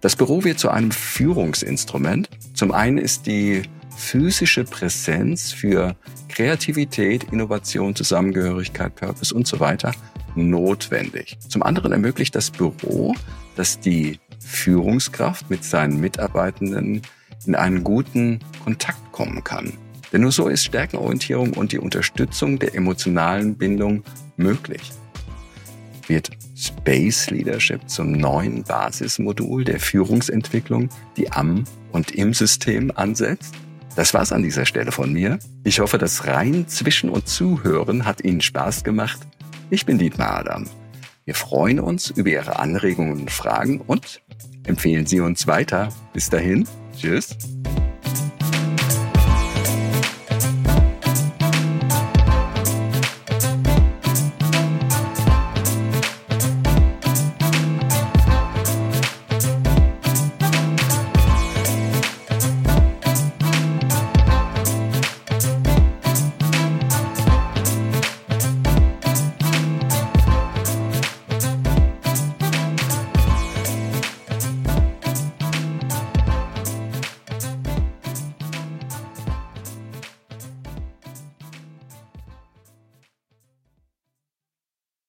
das Büro wird zu einem Führungsinstrument. Zum einen ist die physische Präsenz für Kreativität, Innovation, Zusammengehörigkeit, Purpose und so weiter notwendig. Zum anderen ermöglicht das Büro, dass die Führungskraft mit seinen Mitarbeitenden in einen guten Kontakt kommen kann. Denn nur so ist Stärkenorientierung und die Unterstützung der emotionalen Bindung möglich. Wird Space Leadership zum neuen Basismodul der Führungsentwicklung, die am und im System ansetzt? Das war's an dieser Stelle von mir. Ich hoffe, das rein zwischen und zuhören hat Ihnen Spaß gemacht. Ich bin Dietmar Adam. Wir freuen uns über Ihre Anregungen und Fragen und empfehlen Sie uns weiter. Bis dahin, tschüss.